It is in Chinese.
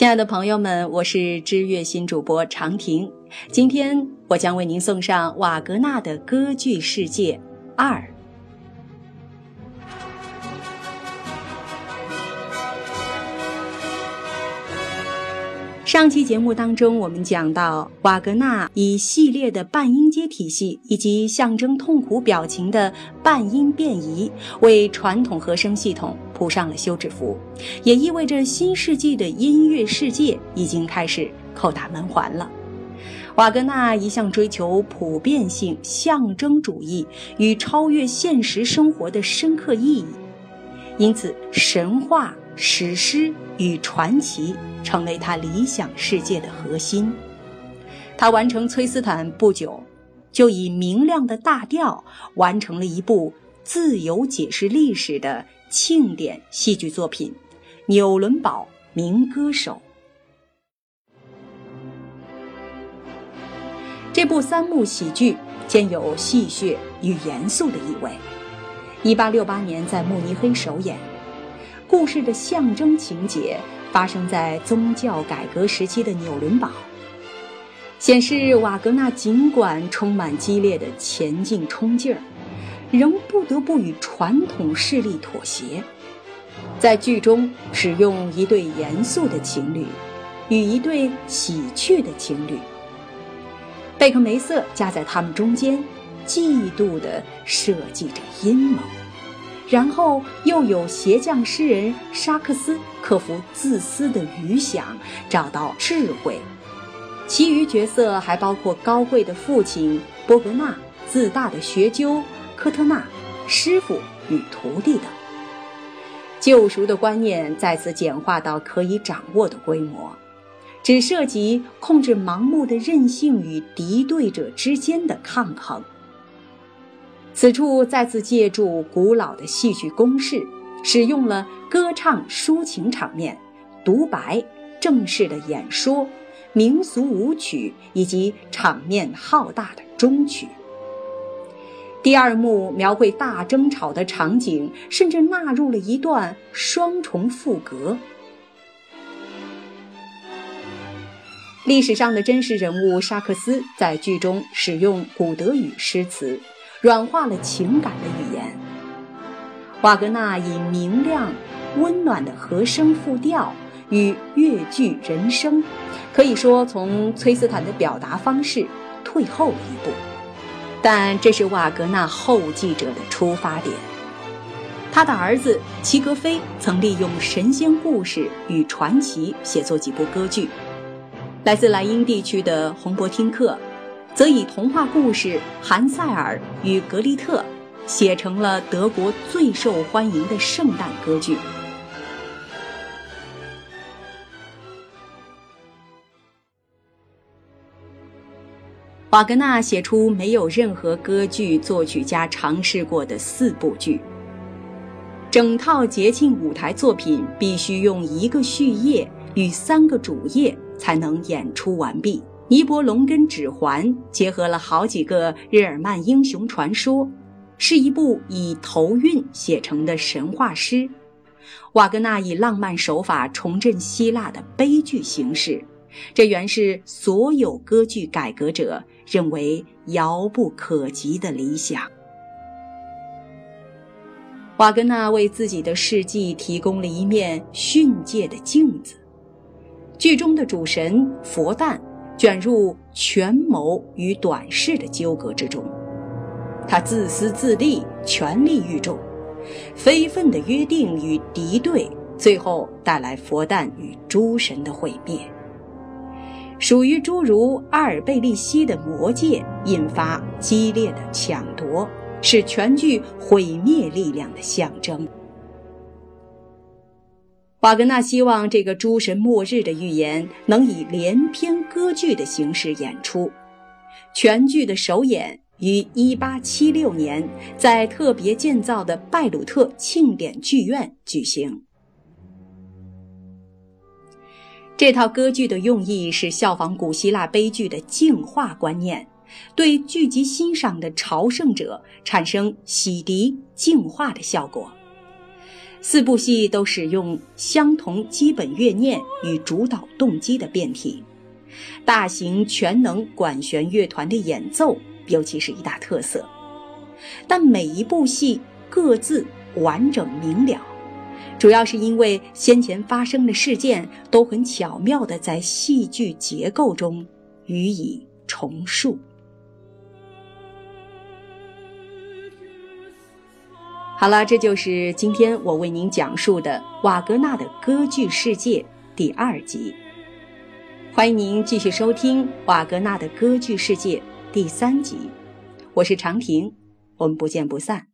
亲爱的朋友们，我是知乐新主播长婷。今天我将为您送上瓦格纳的歌剧世界二。上期节目当中，我们讲到瓦格纳以系列的半音阶体系以及象征痛苦表情的半音变移，为传统和声系统铺上了休止符，也意味着新世纪的音乐世界已经开始叩打门环了。瓦格纳一向追求普遍性、象征主义与超越现实生活的深刻意义，因此神话。史诗与传奇成为他理想世界的核心。他完成《崔斯坦》不久，就以明亮的大调完成了一部自由解释历史的庆典戏剧作品《纽伦堡名歌手》。这部三幕喜剧兼有戏谑与严肃的意味。一八六八年在慕尼黑首演。故事的象征情节发生在宗教改革时期的纽伦堡，显示瓦格纳尽管充满激烈的前进冲劲儿，仍不得不与传统势力妥协，在剧中使用一对严肃的情侣与一对喜剧的情侣，贝克梅瑟夹在他们中间，嫉妒地设计着阴谋。然后又有鞋匠诗人沙克斯克服自私的愚想，找到智慧。其余角色还包括高贵的父亲波格纳、自大的学究科特纳、师傅与徒弟等。救赎的观念再次简化到可以掌握的规模，只涉及控制盲目的任性与敌对者之间的抗衡。此处再次借助古老的戏剧公式，使用了歌唱抒情场面、独白、正式的演说、民俗舞曲以及场面浩大的中曲。第二幕描绘大争吵的场景，甚至纳入了一段双重赋格。历史上的真实人物沙克斯在剧中使用古德语诗词。软化了情感的语言。瓦格纳以明亮、温暖的和声复调与乐句人声，可以说从崔斯坦的表达方式退后了一步。但这是瓦格纳后继者的出发点。他的儿子齐格飞曾利用神仙故事与传奇写作几部歌剧。来自莱茵地区的洪伯听克。则以童话故事《韩塞尔与格丽特》写成了德国最受欢迎的圣诞歌剧。瓦格纳写出没有任何歌剧作曲家尝试过的四部剧。整套节庆舞台作品必须用一个序页与三个主页才能演出完毕。《尼伯龙根指环》结合了好几个日耳曼英雄传说，是一部以头韵写成的神话诗。瓦格纳以浪漫手法重振希腊的悲剧形式，这原是所有歌剧改革者认为遥不可及的理想。瓦格纳为自己的事迹提供了一面训诫的镜子。剧中的主神佛诞。卷入权谋与短视的纠葛之中，他自私自利，权力欲重，非分的约定与敌对，最后带来佛诞与诸神的毁灭。属于诸如阿尔贝利西的魔戒，引发激烈的抢夺，是全剧毁灭力量的象征。瓦格纳希望这个诸神末日的预言能以连篇歌剧的形式演出，全剧的首演于1876年在特别建造的拜鲁特庆典剧院举行。这套歌剧的用意是效仿古希腊悲剧的净化观念，对聚集欣赏的朝圣者产生洗涤净化的效果。四部戏都使用相同基本乐念与主导动机的变体，大型全能管弦乐团的演奏尤其是一大特色。但每一部戏各自完整明了，主要是因为先前发生的事件都很巧妙地在戏剧结构中予以重述。好了，这就是今天我为您讲述的瓦格纳的歌剧世界第二集。欢迎您继续收听瓦格纳的歌剧世界第三集。我是长亭，我们不见不散。